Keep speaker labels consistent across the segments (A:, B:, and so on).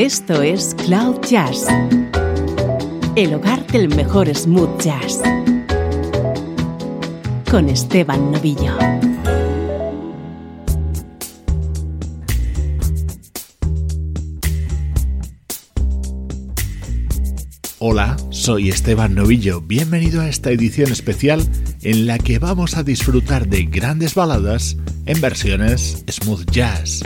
A: Esto es Cloud Jazz, el hogar del mejor smooth jazz, con Esteban Novillo.
B: Hola, soy Esteban Novillo. Bienvenido a esta edición especial en la que vamos a disfrutar de grandes baladas en versiones smooth jazz.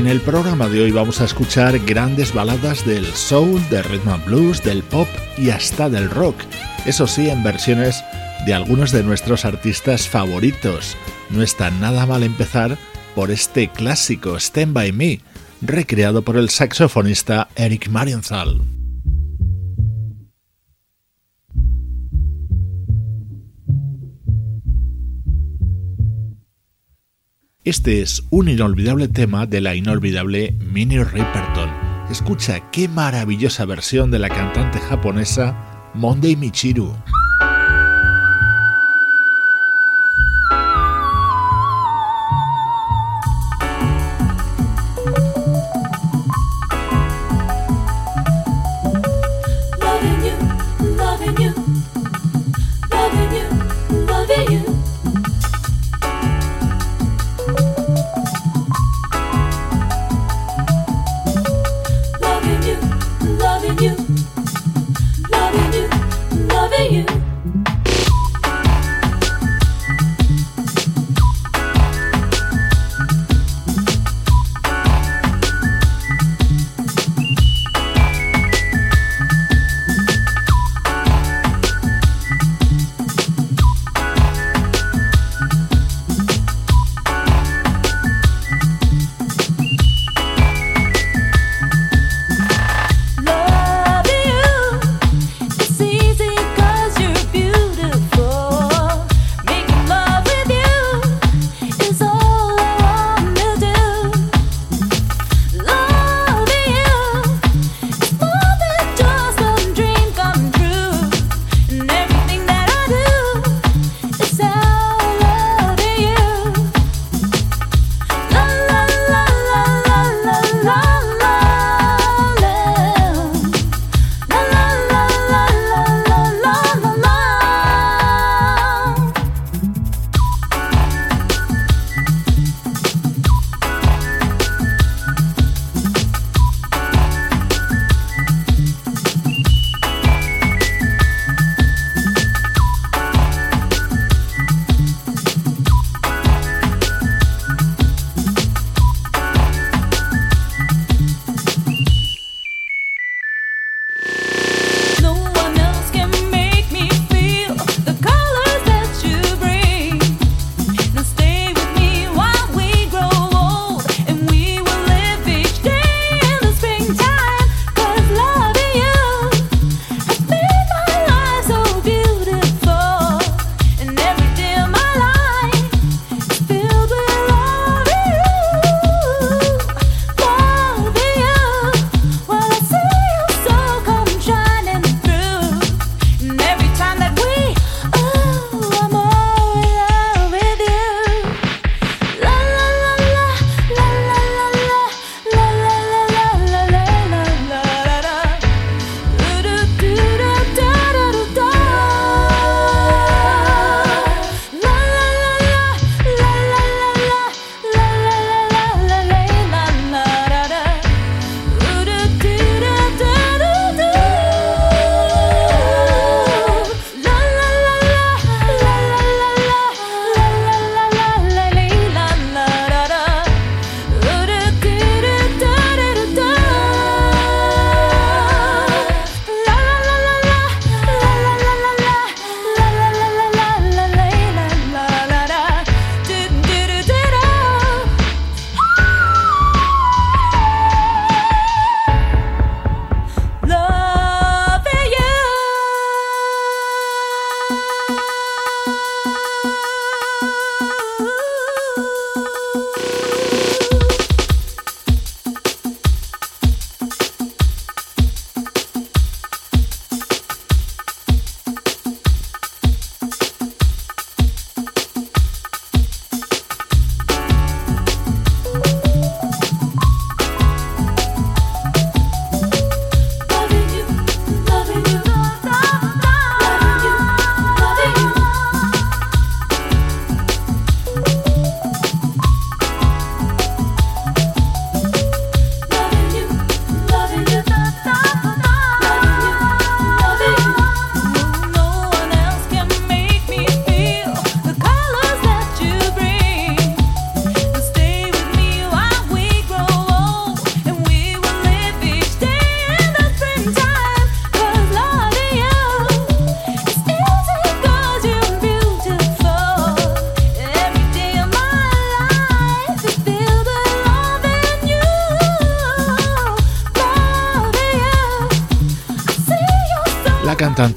B: En el programa de hoy vamos a escuchar grandes baladas del soul, del rhythm and blues, del pop y hasta del rock. Eso sí, en versiones de algunos de nuestros artistas favoritos. No está nada mal empezar por este clásico Stand By Me, recreado por el saxofonista Eric Marienthal. Este es un inolvidable tema de la inolvidable Minnie Riperton. Escucha qué maravillosa versión de la cantante japonesa Monday Michiru.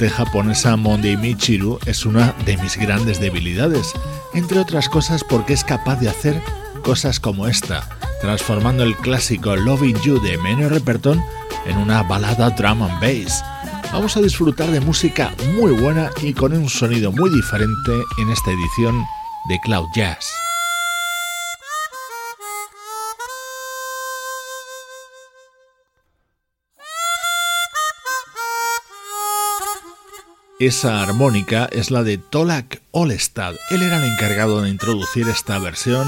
B: Japonesa Mondei Michiru es una de mis grandes debilidades, entre otras cosas porque es capaz de hacer cosas como esta, transformando el clásico Loving You de Menor Reperton en una balada drum and bass. Vamos a disfrutar de música muy buena y con un sonido muy diferente en esta edición de Cloud Jazz. Esa armónica es la de Tolak Olestad. Él era el encargado de introducir esta versión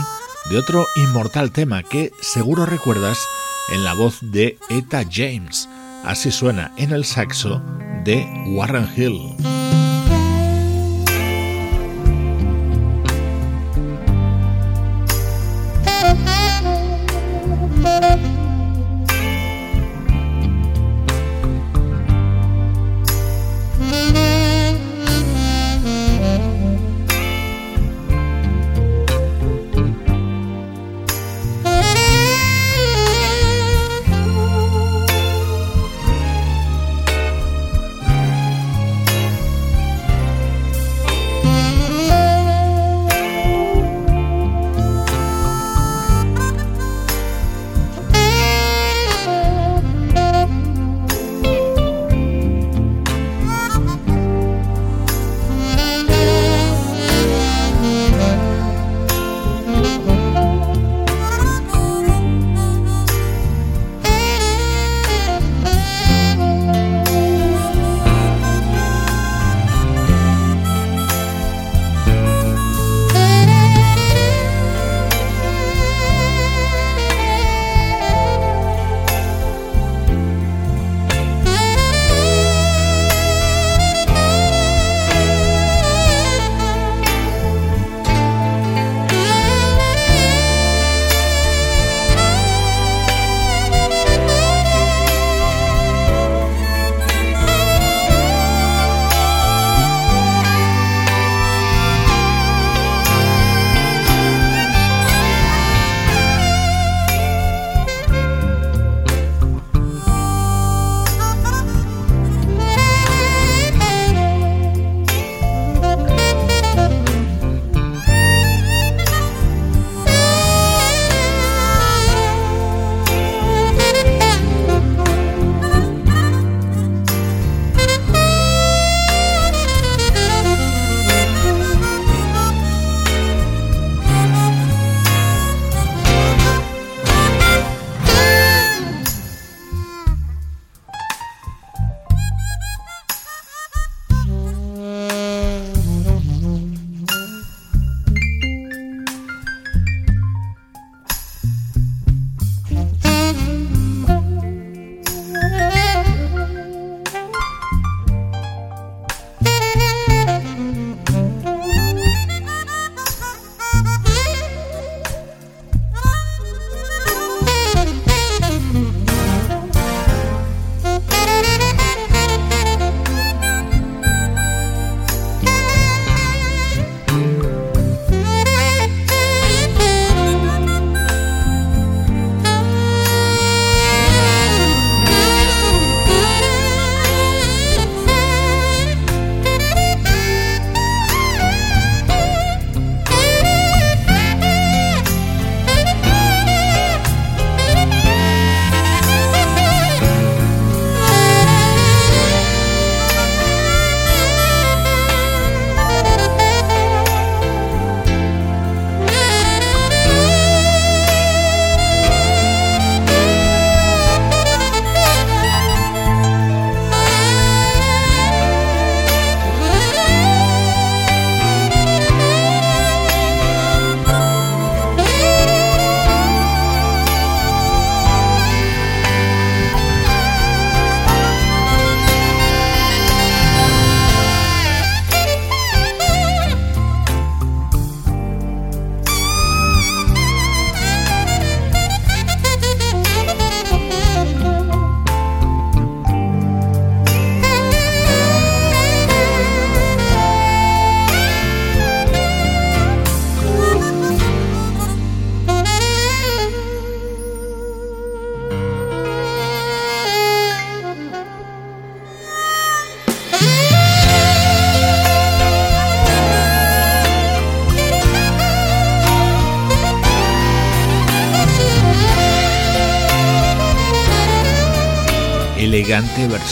B: de otro inmortal tema que seguro recuerdas en la voz de Eta James. Así suena en el saxo de Warren Hill.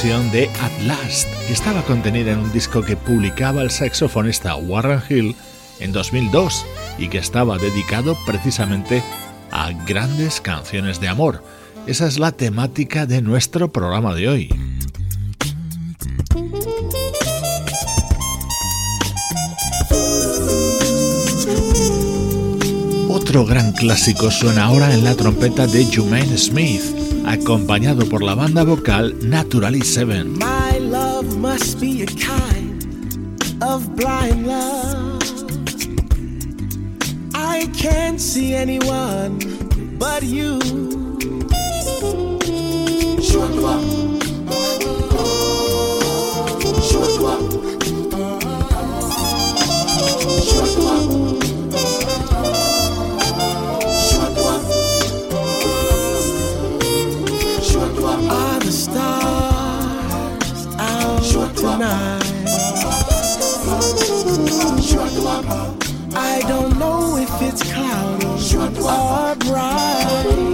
C: De At Last, que estaba contenida en un disco que publicaba el saxofonista Warren Hill en 2002 y que estaba dedicado precisamente a grandes canciones de amor. Esa es la temática de nuestro programa de hoy. Otro gran clásico suena ahora en la trompeta de Jumaine Smith, acompañado por la banda vocal Naturally Seven.
D: My love must be a kind of blind love. I can't see anyone but you.
C: Alright.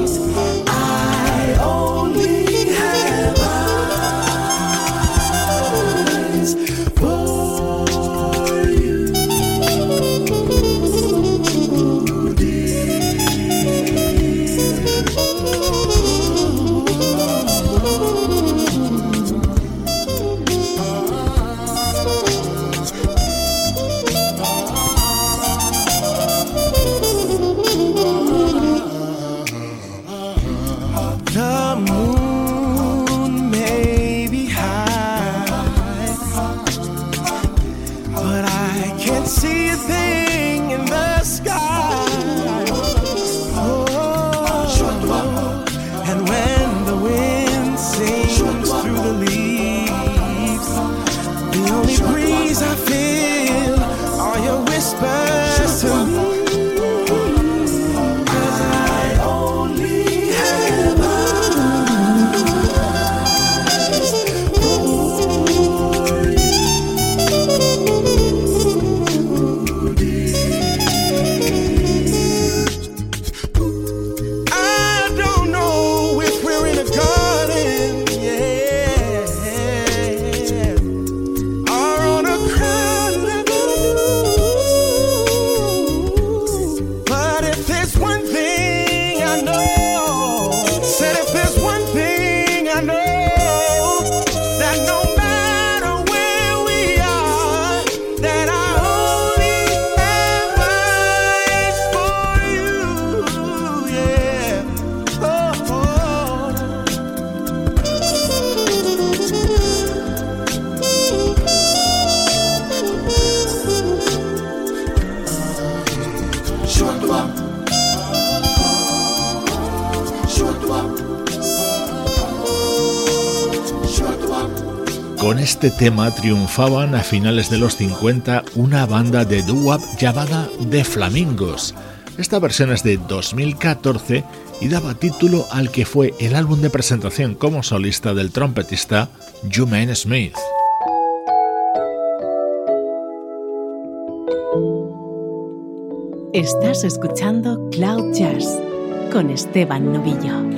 C: Este tema triunfaban a finales de los 50 una banda de doo-wop llamada The Flamingos. Esta versión es de 2014 y daba título al que fue el álbum de presentación como solista del trompetista Jumaine Smith.
A: Estás escuchando Cloud Jazz con Esteban Novillo.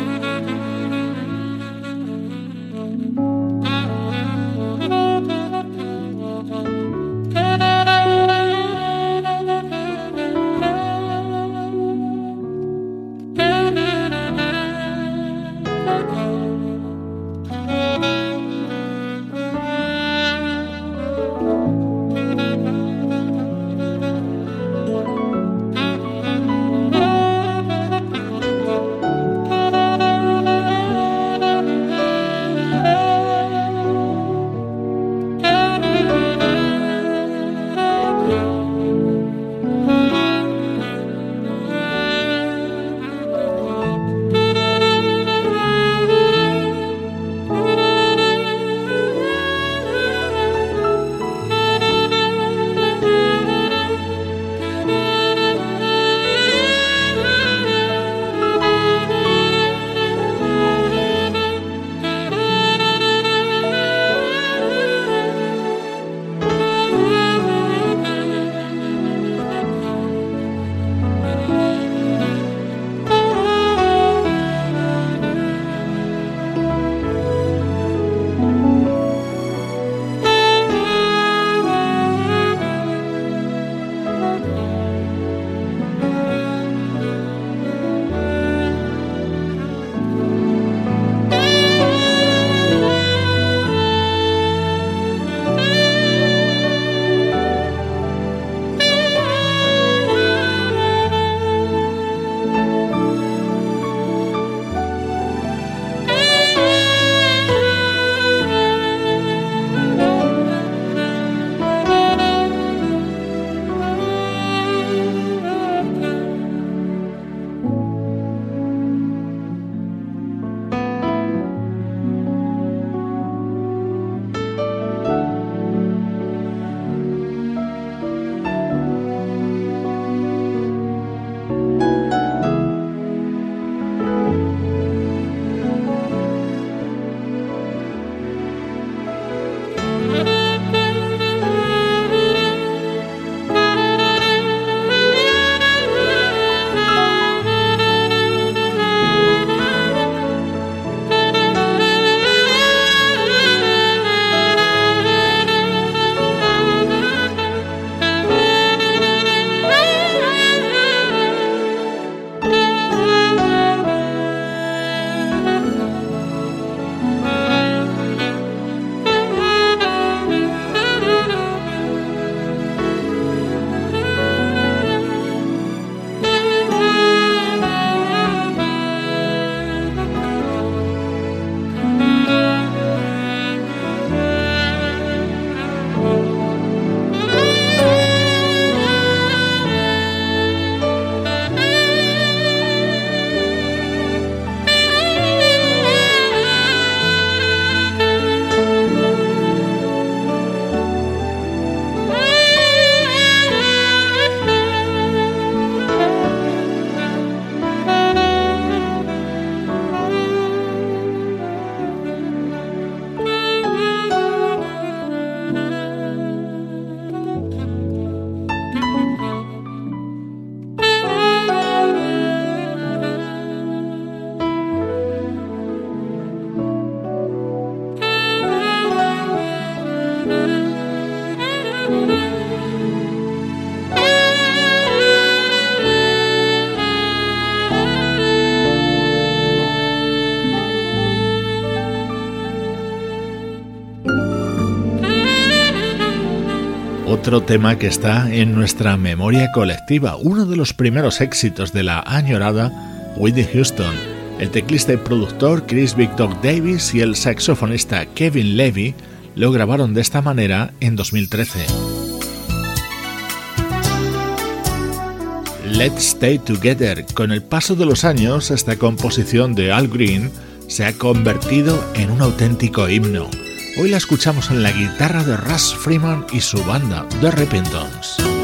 B: Otro tema que está en nuestra memoria colectiva, uno de los primeros éxitos de la añorada Whitney Houston. El teclista y productor Chris Victor Davis y el saxofonista Kevin Levy lo grabaron de esta manera en 2013. Let's Stay Together. Con el paso de los años, esta composición de Al Green se ha convertido en un auténtico himno. Hoy la escuchamos en la guitarra de Russ Freeman y su banda, The Repentance.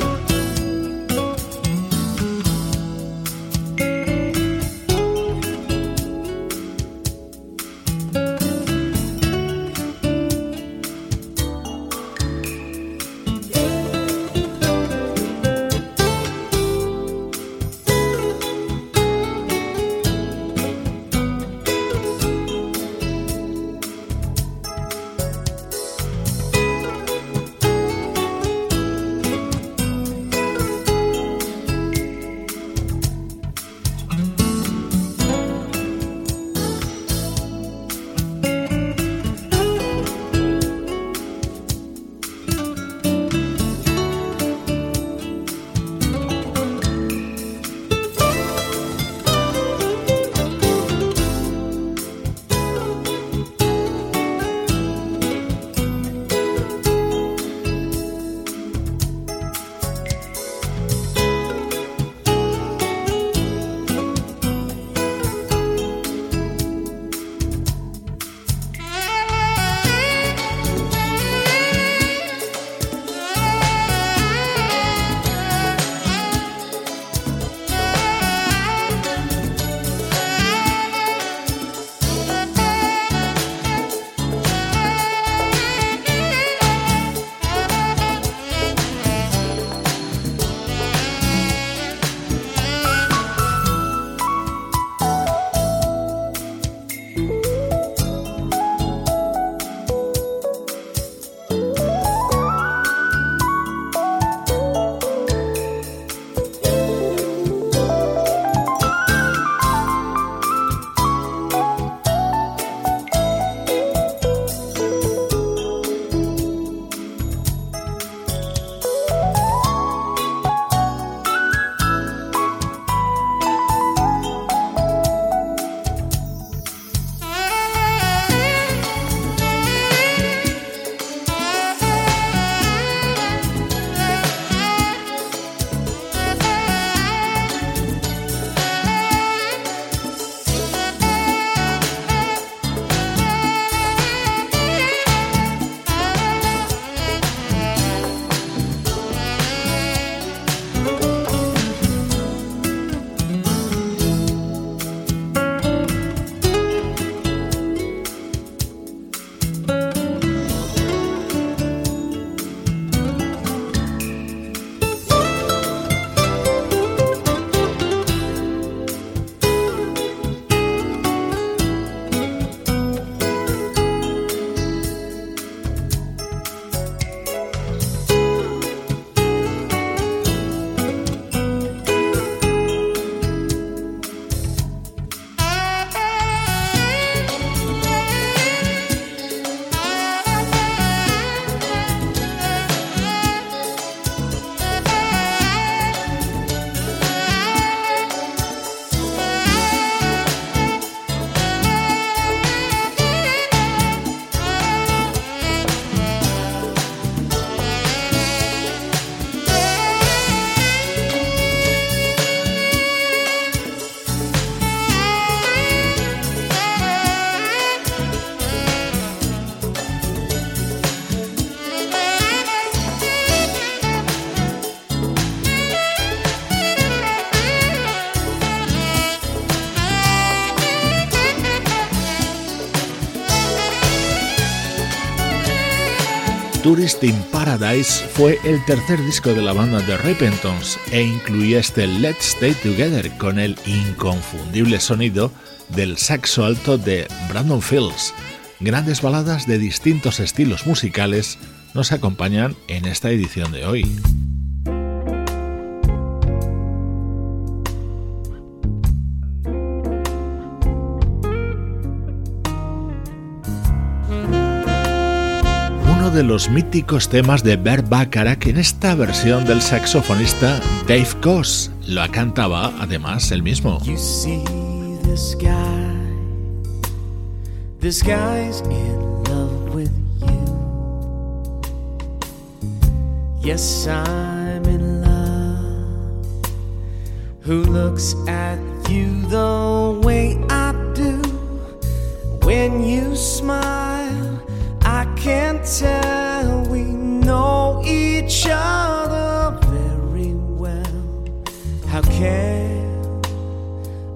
B: Tourist in Paradise fue el tercer disco de la banda de Repentance e incluía este Let's Stay Together con el inconfundible sonido del saxo alto de Brandon Fields. Grandes baladas de distintos estilos musicales nos acompañan en esta edición de hoy. De los míticos temas de Bert Bacharach en esta versión del saxofonista Dave Koss. Lo cantaba además él mismo.
E: You see this guy, this guy's in love with you. Yes, I'm in love. Who looks at you the way I do when you smile? I can tell we know each other very well. How can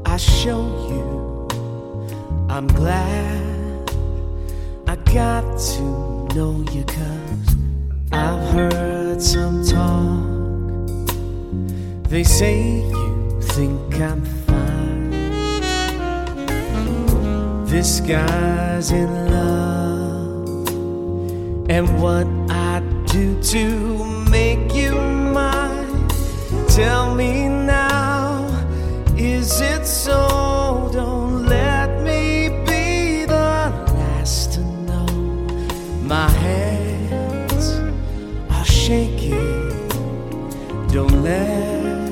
E: I show you? I'm glad I got to know you cause I've heard some talk. They say you think I'm fine. This guy's in love and what I do to make you mine. Tell me now, is it so? Don't let me be the last to know. My hands are shaking. Don't let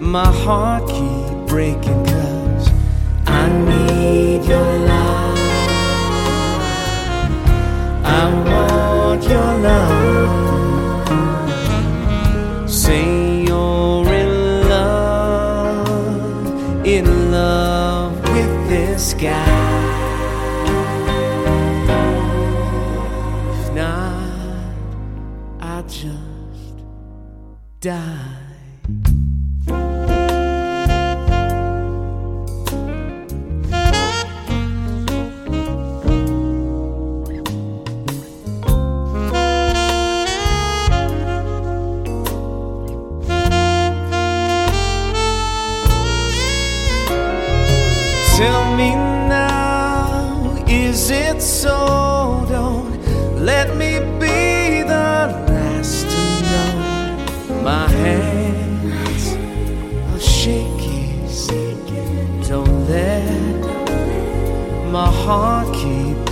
E: my heart keep breaking, cause I need your love. Your love.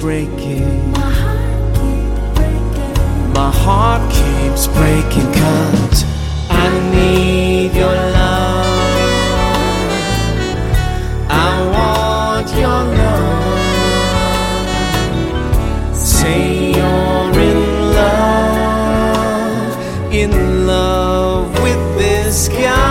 E: Keep breaking. My heart keeps breaking cause I need your love. I want your love. Say you're in love, in love with this guy.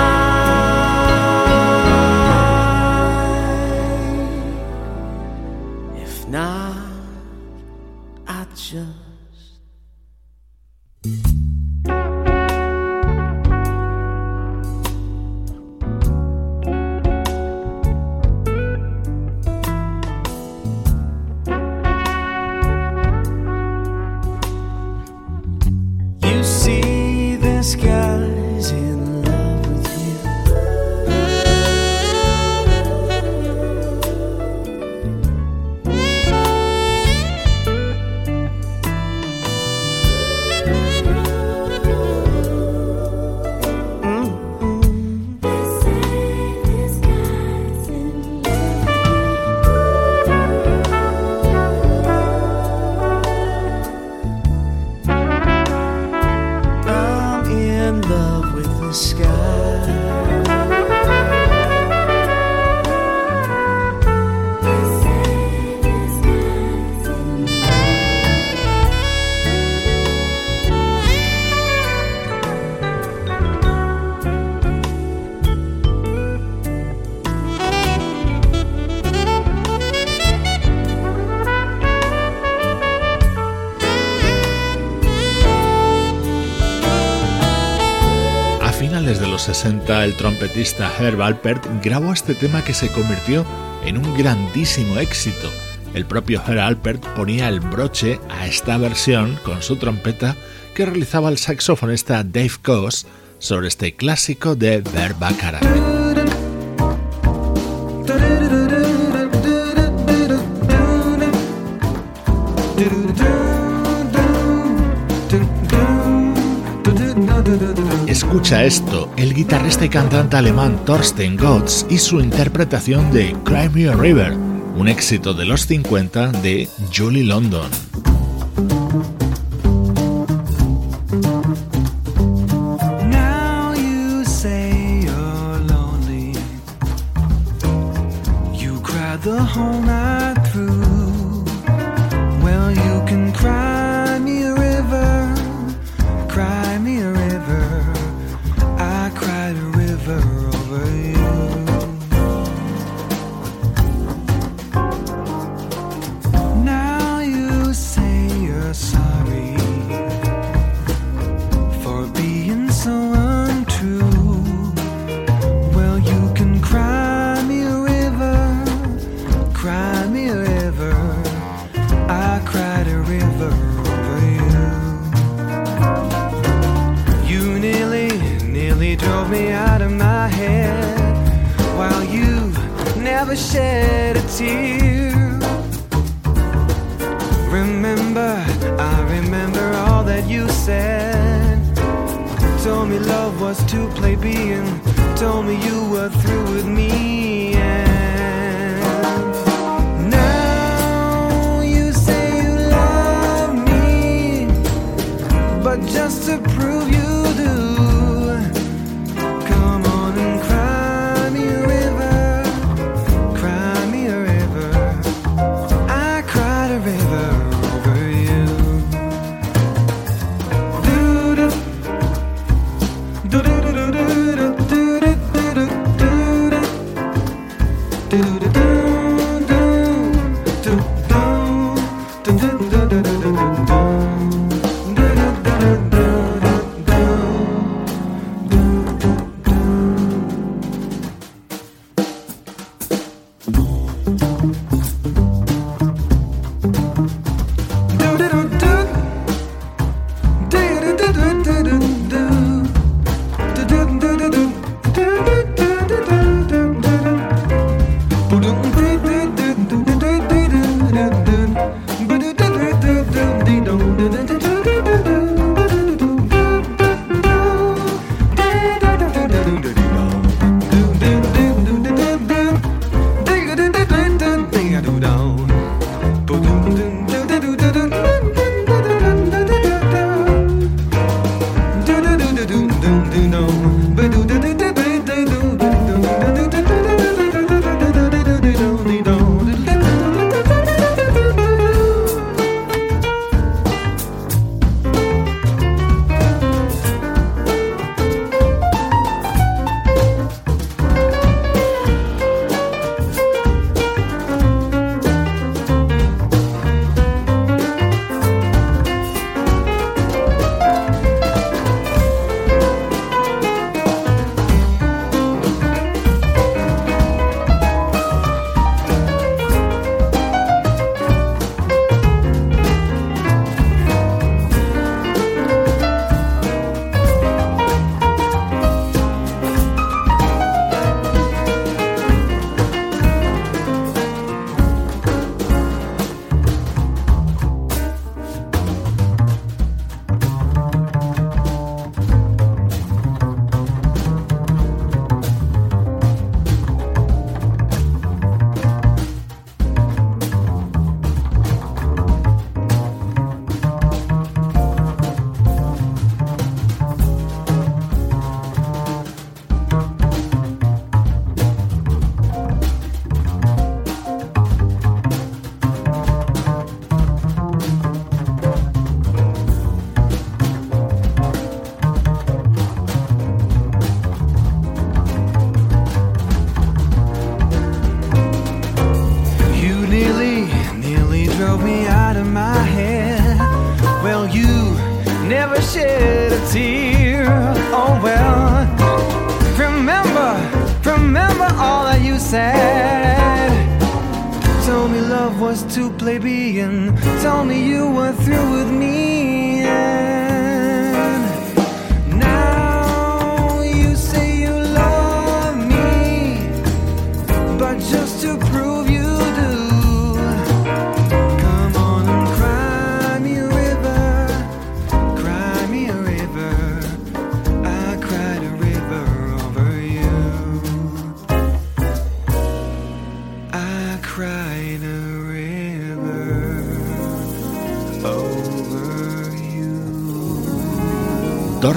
B: El trompetista Herb Alpert grabó este tema que se convirtió en un grandísimo éxito. El propio Herb Alpert ponía el broche a esta versión con su trompeta que realizaba el saxofonista Dave Koss sobre este clásico de Bert Bacharach. Escucha esto, el guitarrista y cantante alemán Thorsten Gotz y su interpretación de Cry Me a River, un éxito de los 50 de Julie London.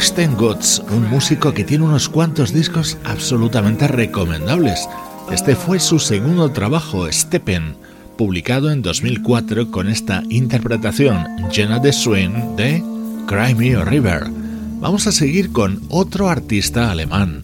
B: Thorsten Gotts, un músico que tiene unos cuantos discos absolutamente recomendables. Este fue su segundo trabajo, Steppen, publicado en 2004 con esta interpretación llena de swing de Cry Me a River. Vamos a seguir con otro artista alemán.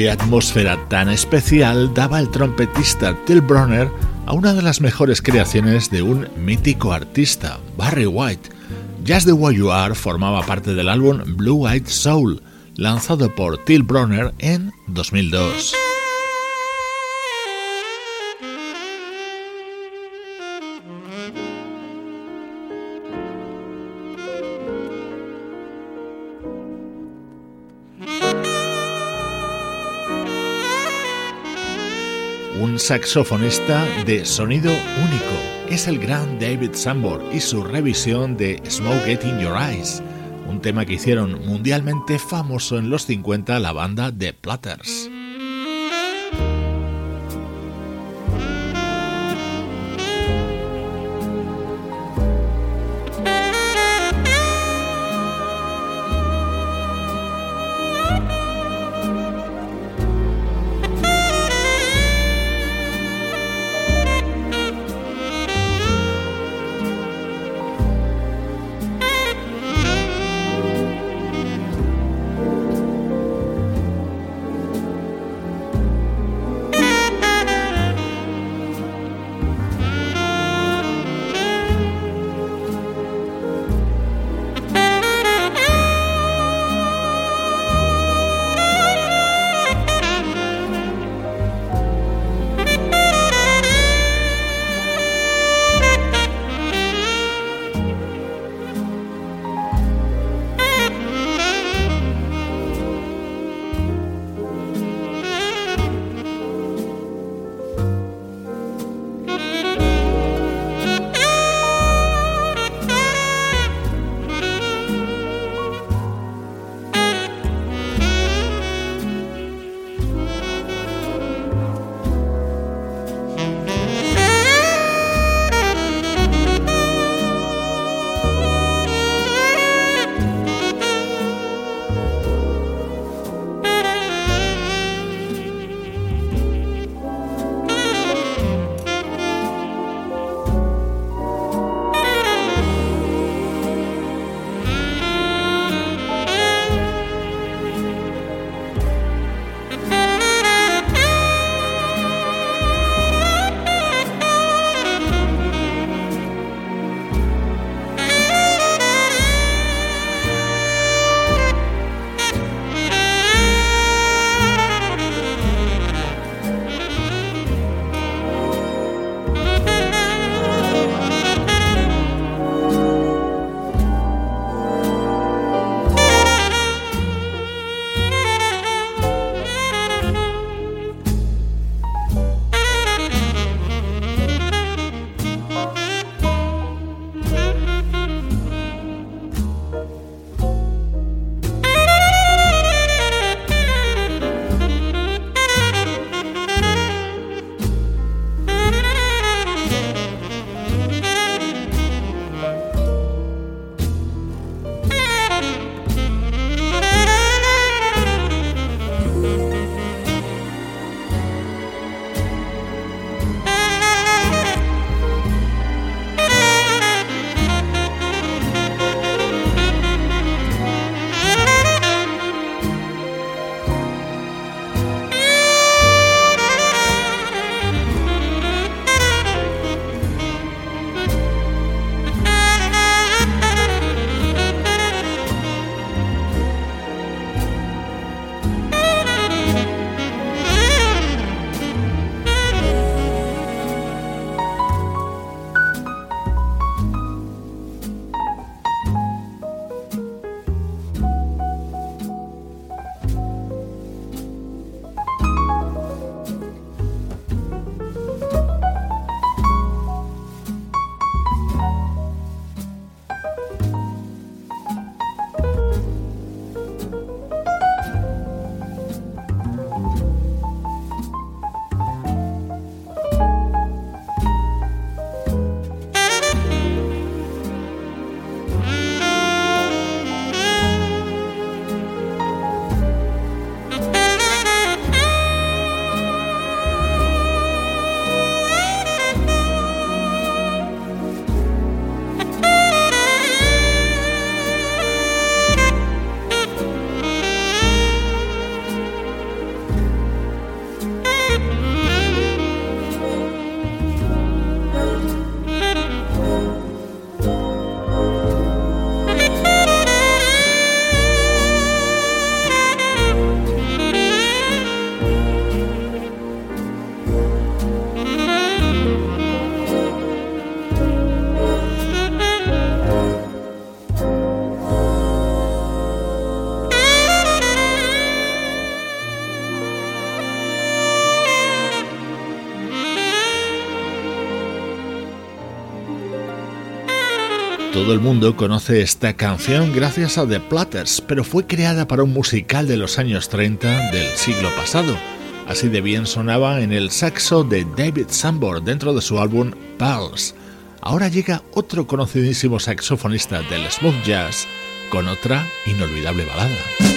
B: Qué atmósfera tan especial daba el trompetista Till Bronner a una de las mejores creaciones de un mítico artista, Barry White. Just the Way You Are formaba parte del álbum Blue Eyed Soul, lanzado por Till Bronner en 2002. Saxofonista de sonido único. Es el gran David Sambor y su revisión de Smoke It in Your Eyes, un tema que hicieron mundialmente famoso en los 50 la banda The Platters. Todo el mundo conoce esta canción gracias a The Platters, pero fue creada para un musical de los años 30 del siglo pasado. Así de bien sonaba en el saxo de David Sambor dentro de su álbum Pulse. Ahora llega otro conocidísimo saxofonista del smooth jazz con otra inolvidable balada.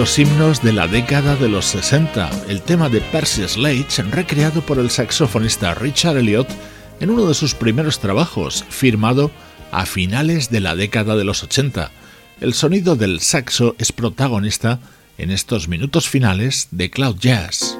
B: Los himnos de la década de los 60, el tema de Percy Sledge, recreado por el saxofonista Richard Elliot en uno de sus primeros trabajos, firmado a finales de la década de los 80. El sonido del saxo es protagonista en estos minutos finales de Cloud Jazz.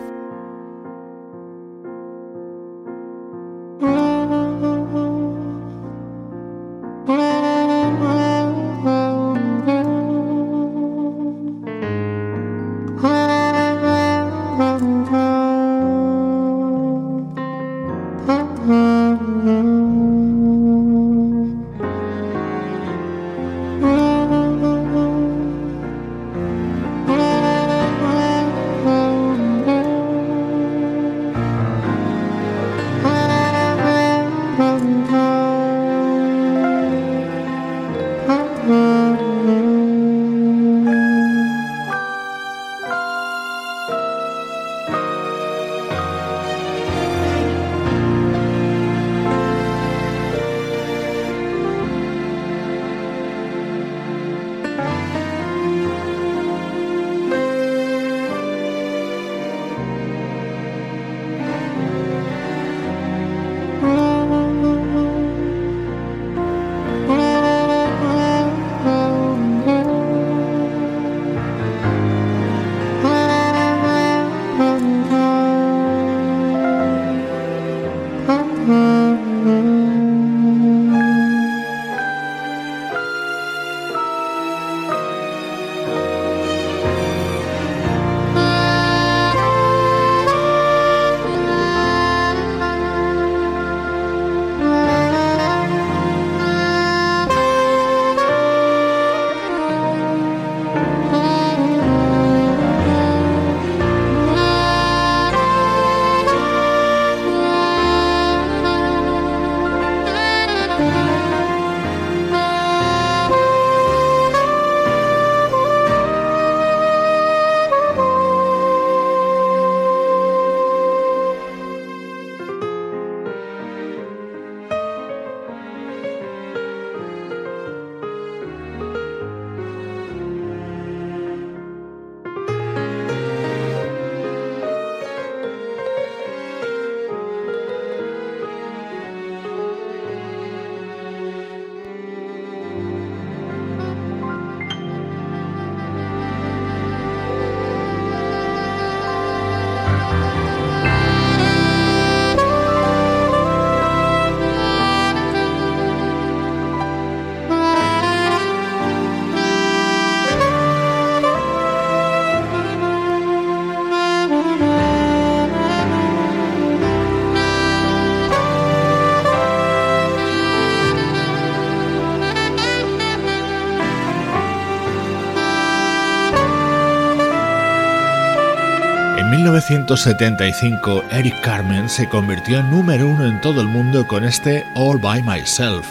B: 1975, Eric Carmen se convirtió en número uno en todo el mundo con este All By Myself.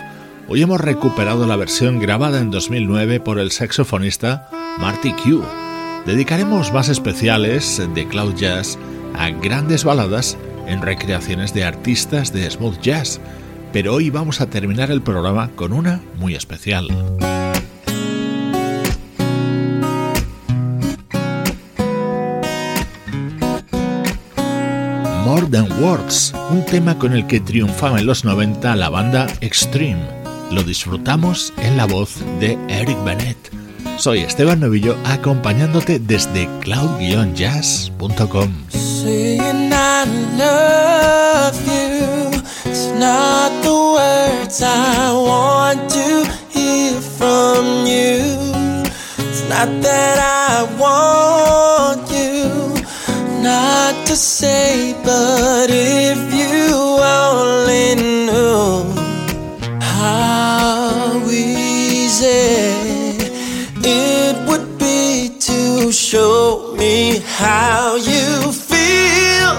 B: Hoy hemos recuperado la versión grabada en 2009 por el saxofonista Marty Q. Dedicaremos más especiales de Cloud Jazz a grandes baladas en recreaciones de artistas de smooth jazz, pero hoy vamos a terminar el programa con una muy especial. More Than Words, un tema con el que triunfaba en los 90 la banda Extreme. Lo disfrutamos en la voz de Eric Bennett. Soy Esteban Novillo acompañándote desde cloud-jazz.com.
C: not that I want to say, but if you only knew how easy it would be to show me how you feel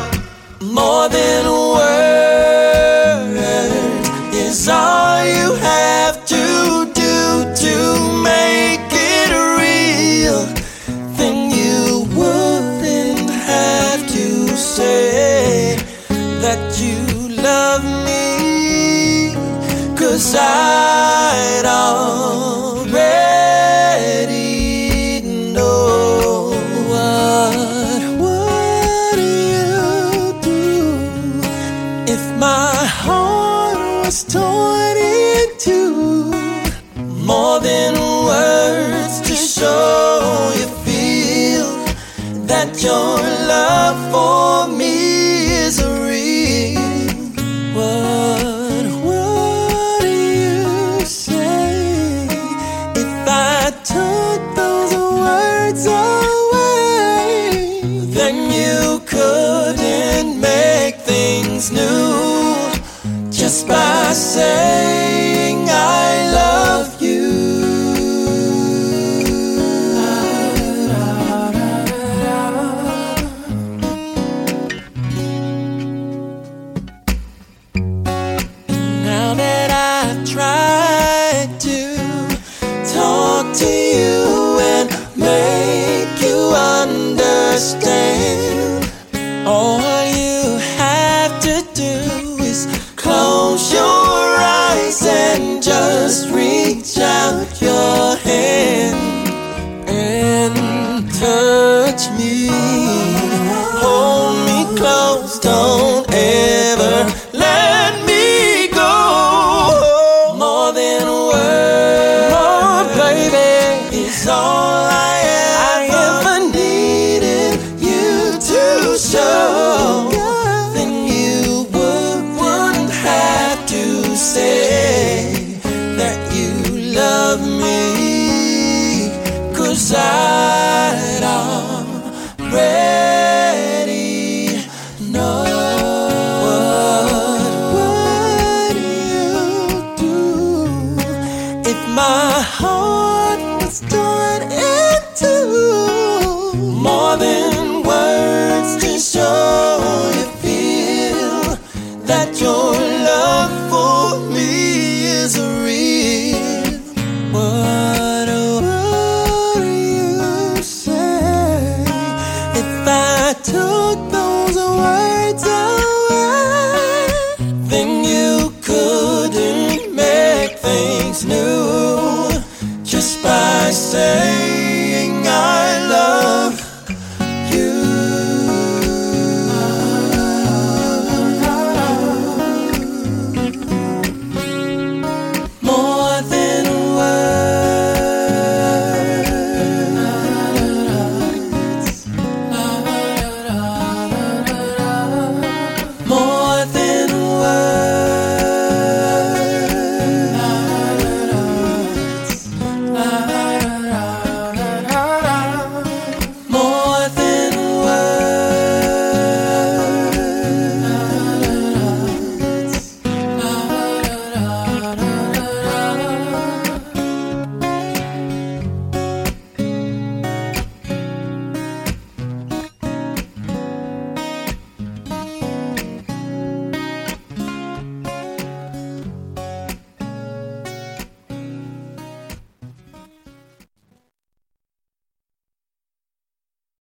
C: more than